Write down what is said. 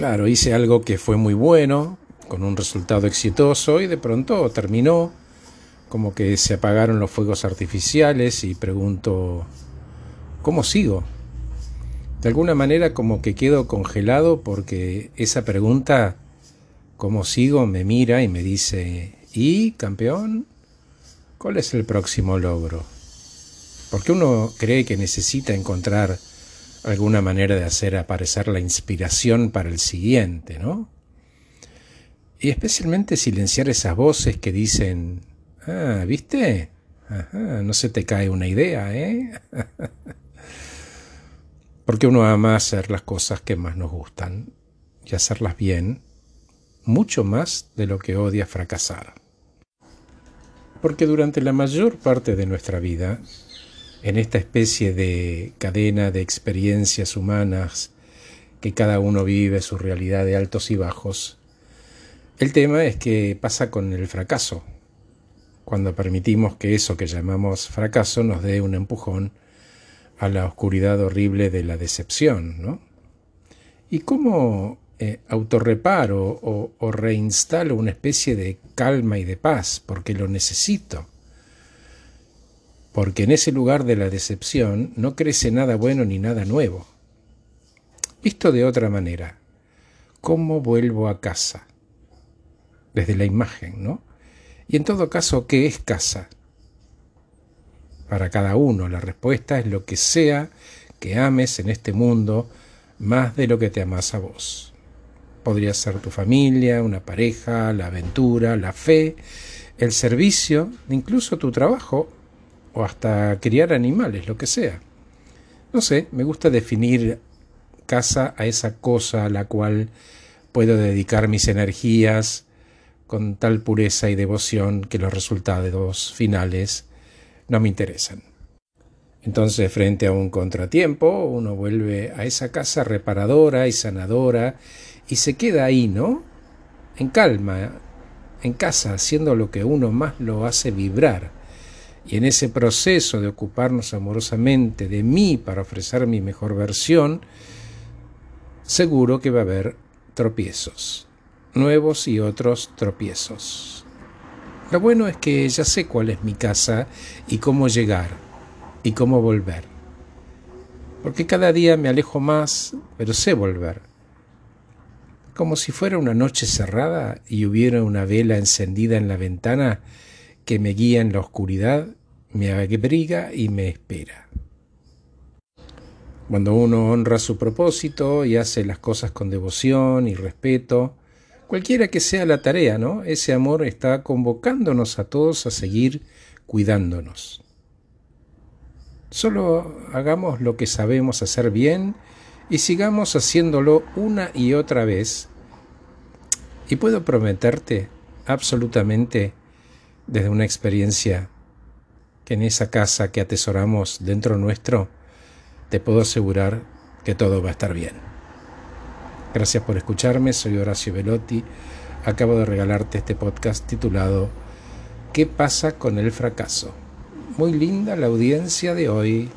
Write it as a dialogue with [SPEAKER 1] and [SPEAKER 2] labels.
[SPEAKER 1] Claro, hice algo que fue muy bueno, con un resultado exitoso y de pronto terminó, como que se apagaron los fuegos artificiales y pregunto, ¿cómo sigo? De alguna manera como que quedo congelado porque esa pregunta, ¿cómo sigo? me mira y me dice, ¿y campeón? ¿Cuál es el próximo logro? Porque uno cree que necesita encontrar alguna manera de hacer aparecer la inspiración para el siguiente, ¿no? Y especialmente silenciar esas voces que dicen, ah, ¿viste? Ajá, no se te cae una idea, ¿eh? Porque uno ama hacer las cosas que más nos gustan y hacerlas bien, mucho más de lo que odia fracasar. Porque durante la mayor parte de nuestra vida, en esta especie de cadena de experiencias humanas que cada uno vive su realidad de altos y bajos, el tema es que pasa con el fracaso, cuando permitimos que eso que llamamos fracaso nos dé un empujón a la oscuridad horrible de la decepción, ¿no? ¿Y cómo eh, autorreparo o, o reinstalo una especie de calma y de paz? Porque lo necesito. Porque en ese lugar de la decepción no crece nada bueno ni nada nuevo. Visto de otra manera, ¿cómo vuelvo a casa? desde la imagen, ¿no? Y en todo caso, ¿qué es casa? Para cada uno, la respuesta es lo que sea que ames en este mundo más de lo que te amas a vos. Podría ser tu familia, una pareja, la aventura, la fe, el servicio, incluso tu trabajo o hasta criar animales, lo que sea. No sé, me gusta definir casa a esa cosa a la cual puedo dedicar mis energías, con tal pureza y devoción que los resultados finales no me interesan. Entonces, frente a un contratiempo, uno vuelve a esa casa reparadora y sanadora y se queda ahí, ¿no? En calma, en casa, haciendo lo que uno más lo hace vibrar. Y en ese proceso de ocuparnos amorosamente de mí para ofrecer mi mejor versión, seguro que va a haber tropiezos nuevos y otros tropiezos. Lo bueno es que ya sé cuál es mi casa y cómo llegar y cómo volver. Porque cada día me alejo más, pero sé volver. Como si fuera una noche cerrada y hubiera una vela encendida en la ventana que me guía en la oscuridad, me abriga y me espera. Cuando uno honra su propósito y hace las cosas con devoción y respeto, Cualquiera que sea la tarea, ¿no? Ese amor está convocándonos a todos a seguir cuidándonos. Solo hagamos lo que sabemos hacer bien y sigamos haciéndolo una y otra vez. Y puedo prometerte absolutamente desde una experiencia que en esa casa que atesoramos dentro nuestro, te puedo asegurar que todo va a estar bien. Gracias por escucharme, soy Horacio Velotti. Acabo de regalarte este podcast titulado ¿Qué pasa con el fracaso? Muy linda la audiencia de hoy.